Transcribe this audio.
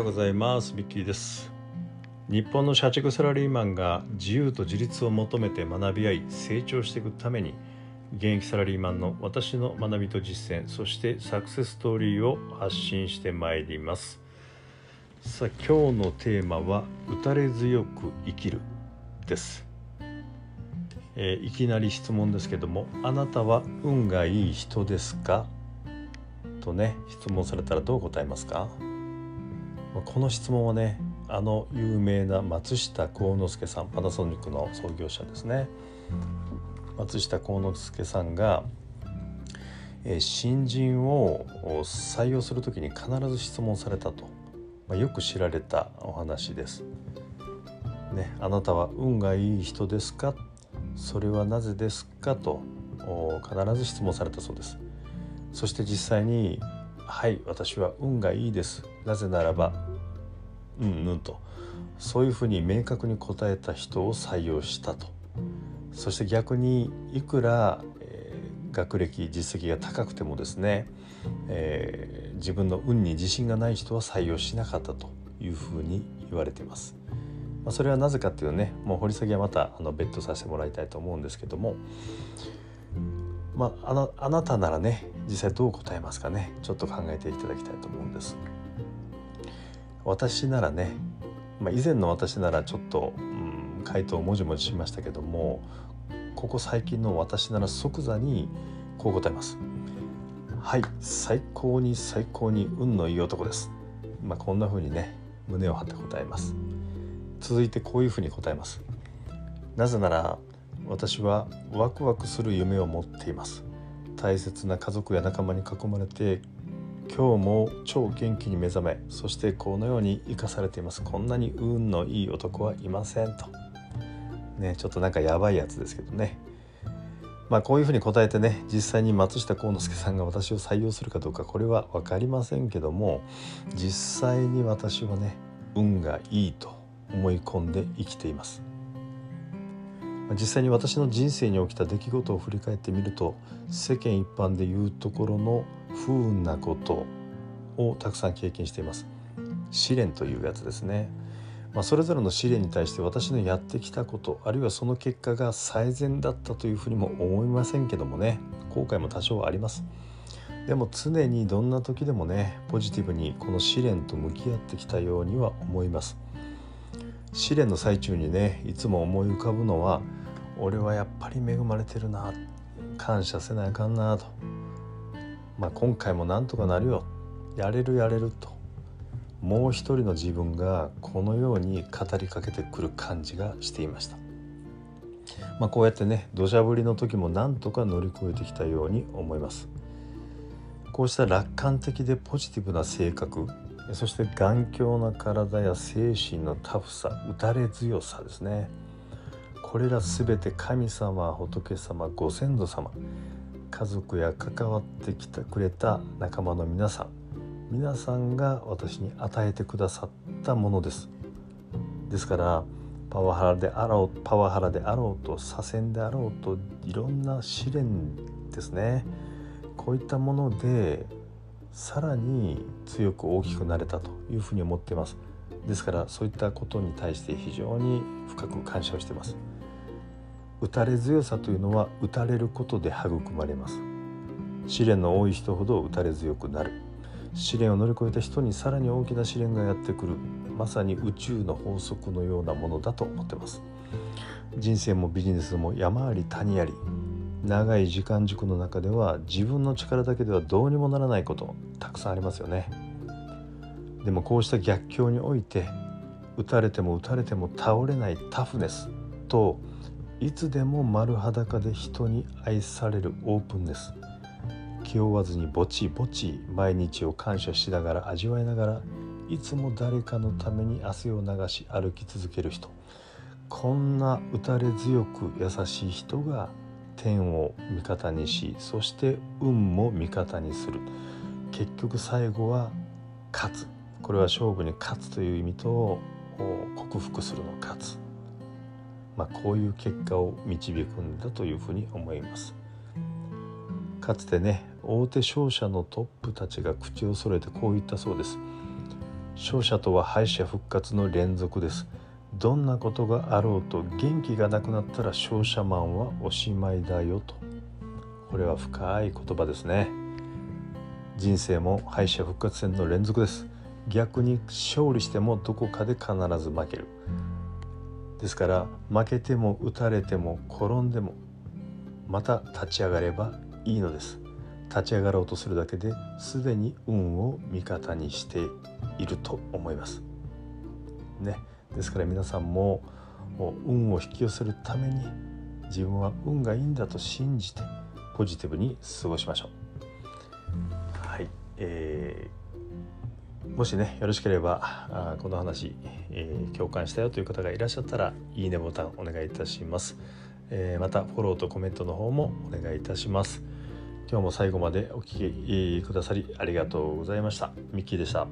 ようございます。ビッキーです。日本の社畜サラリーマンが自由と自立を求めて学び合い成長していくために現役サラリーマンの私の学びと実践そしてサクセスストーリーを発信してまいります。さあ今日のテーマは打たれ強く生きるです。えー、いきなり質問ですけども「あなたは運がいい人ですか?」とね質問されたらどう答えますか？この質問はねあの有名な松下幸之助さんパナソニックの創業者ですね。松下幸之助さんが、え、新人を採用する時に必ず質問されたと、まあ、よく知られたお話です。ね、あなたは運がいい人ですか？それはなぜですか？と必ず質問されたそうです。そして実際にはい私は運がいいです。なぜならばうんうんとそういうふうに明確に答えた人を採用したとそして逆にいくら、えー、学歴実績が高くてもですね、えー、自分の運に自信がない人は採用しなかったというふうに言われています。まあ、それはなぜかっていうねもう掘り下げはまたあの別途させてもらいたいと思うんですけども、まあ、あのあなたならね実際どう答えますかねちょっと考えていただきたいと思うんです。私ならね、まあ、以前の私ならちょっと、うん、回答をもじもじしましたけどもここ最近の私なら即座にこう答えます。はい最高に最高に運のいい男です。まあ、こんな風にね胸を張って答えます。続いてこういうふうに答えますなぜなら私はワクワクする夢を持っています大切な家族や仲間に囲まれて今日も超元気に目覚めそしてこのように生かされています。こんなに運のいい男はいませんと。ねちょっとなんかやばいやつですけどね。まあこういうふうに答えてね実際に松下幸之助さんが私を採用するかどうかこれは分かりませんけども実際に私はね運がいいと思い込んで生きています。実際に私の人生に起きた出来事を振り返ってみると世間一般でいうところの不運なことをたくさん経験しています。試練というやつですね、まあ、それぞれの試練に対して私のやってきたことあるいはその結果が最善だったというふうにも思いませんけどもね。後悔も多少あります。でも常にどんな時でもねポジティブにこの試練と向き合ってきたようには思います。試練の最中にねいつも思い浮かぶのは俺はやっぱり恵まれてるな感謝せなあかんなと、まあ、今回もなんとかなるよやれるやれるともう一人の自分がこのように語りかけてくる感じがしていました。まあ、こうやってね土砂降りの時もなんとか乗り越えてきたように思います。こうした楽観的でポジティブな性格そして頑強な体や精神のタフさ打たれ強さですね。これら全て神様仏様ご先祖様家族や関わってきてくれた仲間の皆さん皆さんが私に与えてくださったものです。ですからパワハラであろうパワハラであろうと左遷であろうといろんな試練ですね。こういったものでさらに強く大きくなれたというふうに思っています。ですからそういったことに対して非常に深く感謝をしています。打たれ強さというのは打たれることで育まれます。試練の多い人ほど打たれ強くなる。試練を乗り越えた人にさらに大きな試練がやってくる。まさに宇宙の法則のようなものだと思ってます。人生もビジネスも山あり谷あり。長い時間軸の中では自分の力だけではどうにもならないことたくさんありますよね。でもこうした逆境において打たれても打たれても倒れないタフネスといつでも丸裸で人に愛されるオープンネス気負わずにぼちぼち毎日を感謝しながら味わいながらいつも誰かのために汗を流し歩き続ける人こんな打たれ強く優しい人が天を味方にしそして運も味方にする。結局最後は勝つ。これは勝負に勝つという意味と克服するの勝つ、まあ、こういう結果を導くんだというふうに思います。かつてね大手商社のトップたちが口を揃えてこう言ったそうです。勝者とは敗者復活の連続です。どんなことがあろうと元気がなくなったら勝者マンはおしまいだよと。これは深い言葉ですね。人生も敗者復活戦の連続です。逆に勝利してもどこかで必ず負ける。ですから負けても打たれても転んでもまた立ち上がればいいのです。立ち上がろうとするだけですでに運を味方にしていると思います。ね。ですから皆さんも運を引き寄せるために自分は運がいいんだと信じてポジティブに過ごしましょう。はい、えー、もしねよろしければあこの話、えー、共感したよという方がいらっしゃったらいいねボタンお願いいたします、えー、またフォローとコメントの方もお願いいたします。今日も最後までお聴きくださりありがとうございました。ミッキーでした。